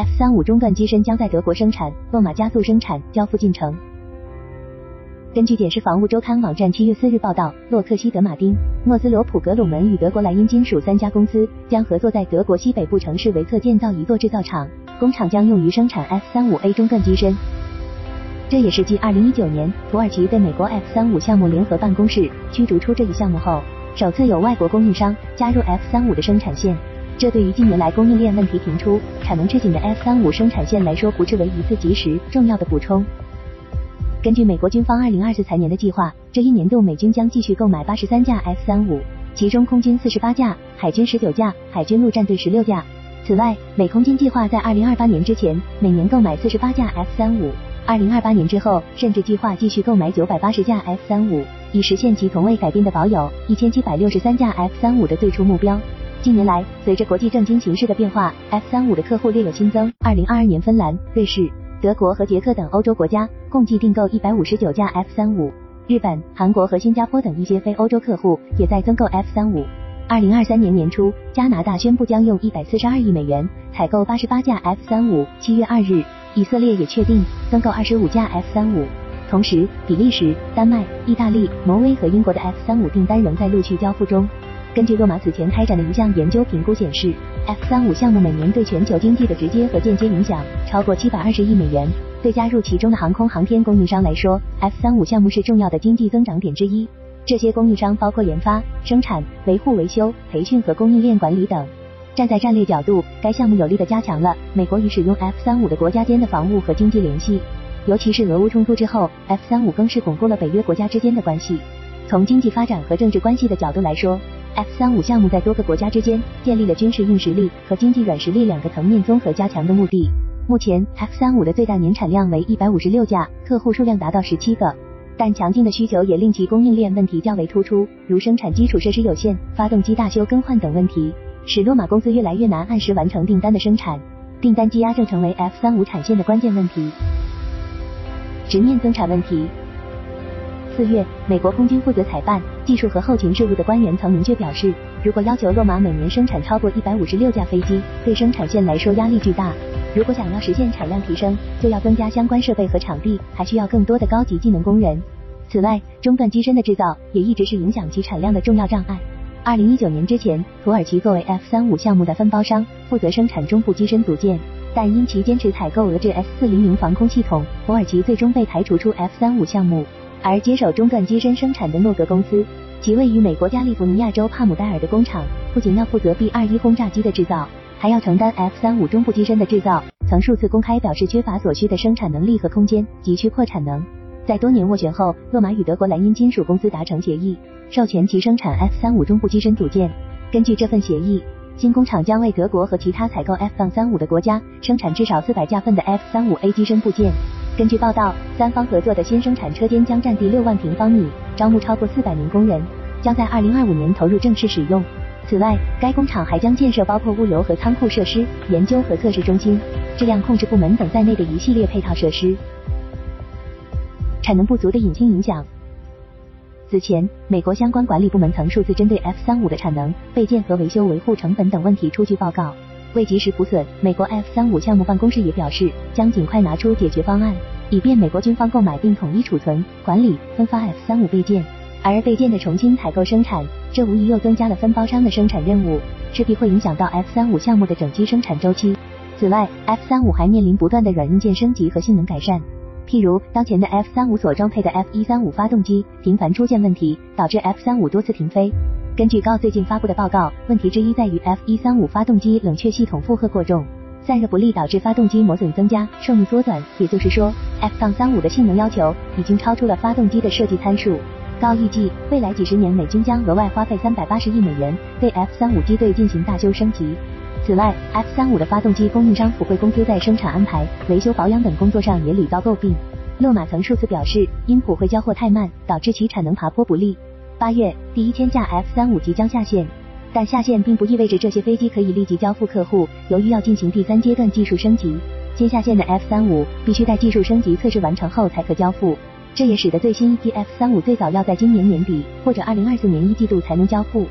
F 三五中段机身将在德国生产，洛马加速生产交付进程。根据简士防务周刊网站七月四日报道，洛克希德马丁、诺斯罗普格鲁门与德国莱茵金属三家公司将合作在德国西北部城市维特建造一座制造厂，工厂将用于生产 F 三五 A 中段机身。这也是继二零一九年土耳其被美国 F 三五项目联合办公室驱逐出这一项目后，首次有外国供应商加入 F 三五的生产线。这对于近年来供应链问题频出、产能吃紧的 F 三五生产线来说，不至为一次及时重要的补充。根据美国军方二零二四财年的计划，这一年度美军将继续购买八十三架 F 三五，其中空军四十八架，海军十九架，海军陆战队十六架。此外，美空军计划在二零二八年之前每年购买四十八架 F 三五，二零二八年之后甚至计划继续购买九百八十架 F 三五，以实现其从未改变的保有一千七百六十三架 F 三五的最初目标。近年来，随着国际政经形势的变化，F 三五的客户略有新增。二零二二年，芬兰、瑞士。德国和捷克等欧洲国家共计订购一百五十九架 F 三五，日本、韩国和新加坡等一些非欧洲客户也在增购 F 三五。二零二三年年初，加拿大宣布将用一百四十二亿美元采购八十八架 F 三五。七月二日，以色列也确定增购二十五架 F 三五。同时，比利时、丹麦、意大利、挪威和英国的 F 三五订单仍在陆续交付中。根据洛马此前开展的一项研究评估显示，F 三五项目每年对全球经济的直接和间接影响超过七百二十亿美元。对加入其中的航空航天供应商来说，F 三五项目是重要的经济增长点之一。这些供应商包括研发、生产、维护、维修、培训和供应链管理等。站在战略角度，该项目有力地加强了美国与使用 F 三五的国家间的防务和经济联系，尤其是俄乌冲突之后，F 三五更是巩固了北约国家之间的关系。从经济发展和政治关系的角度来说，F 三五项目在多个国家之间建立了军事硬实力和经济软实力两个层面综合加强的目的。目前 F 三五的最大年产量为一百五十六架，客户数量达到十七个，但强劲的需求也令其供应链问题较为突出，如生产基础设施有限、发动机大修更换等问题，使洛马公司越来越难按时完成订单的生产，订单积压正成为 F 三五产线的关键问题。直面增产问题。四月，美国空军负责采办技术和后勤事务的官员曾明确表示，如果要求洛马每年生产超过一百五十六架飞机，对生产线来说压力巨大。如果想要实现产量提升，就要增加相关设备和场地，还需要更多的高级技能工人。此外，中段机身的制造也一直是影响其产量的重要障碍。二零一九年之前，土耳其作为 F 三五项目的分包商，负责生产中部机身组件，但因其坚持采购俄制 S 四零零防空系统，土耳其最终被排除出 F 三五项目。而接手中段机身生产的诺格公司，其位于美国加利福尼亚州帕姆代尔的工厂，不仅要负责 B 二一轰炸机的制造，还要承担 F 三五中部机身的制造。曾数次公开表示缺乏所需的生产能力和空间，急需扩产能。在多年斡旋后，洛马与德国莱茵金属公司达成协议，授权其生产 F 三五中部机身组件。根据这份协议，新工厂将为德国和其他采购 F 杠三五的国家生产至少四百架份的 F 三五 A 机身部件。根据报道，三方合作的新生产车间将占地六万平方米，招募超过四百名工人，将在二零二五年投入正式使用。此外，该工厂还将建设包括物流和仓库设施、研究和测试中心、质量控制部门等在内的一系列配套设施。产能不足的隐性影响。此前，美国相关管理部门曾数次针对 F 三五的产能、备件和维修维护成本等问题出具报告。为及时补损，美国 F 三五项目办公室也表示，将尽快拿出解决方案，以便美国军方购买并统一储存、管理、分发 F 三五备件。而备件的重新采购生产，这无疑又增加了分包商的生产任务，势必会影响到 F 三五项目的整机生产周期。此外，F 三五还面临不断的软硬件升级和性能改善，譬如当前的 F 三五所装配的 F 一三五发动机频繁出现问题，导致 F 三五多次停飞。根据高最近发布的报告，问题之一在于 F 一三五发动机冷却系统负荷过重，散热不利导致发动机磨损增加，寿命缩短。也就是说，F 杠三五的性能要求已经超出了发动机的设计参数。高预计未来几十年美军将额外花费三百八十亿美元对 F 三五机队进行大修升级。此外，F 三五的发动机供应商普惠公司在生产安排、维修保养等工作上也屡遭诟病。洛马曾数次表示，因普惠交货太慢，导致其产能爬坡不利。八月，第一千架 F 三五即将下线，但下线并不意味着这些飞机可以立即交付客户。由于要进行第三阶段技术升级，先下线的 F 三五必须在技术升级测试完成后才可交付。这也使得最新一批 F 三五最早要在今年年底或者二零二四年一季度才能交付。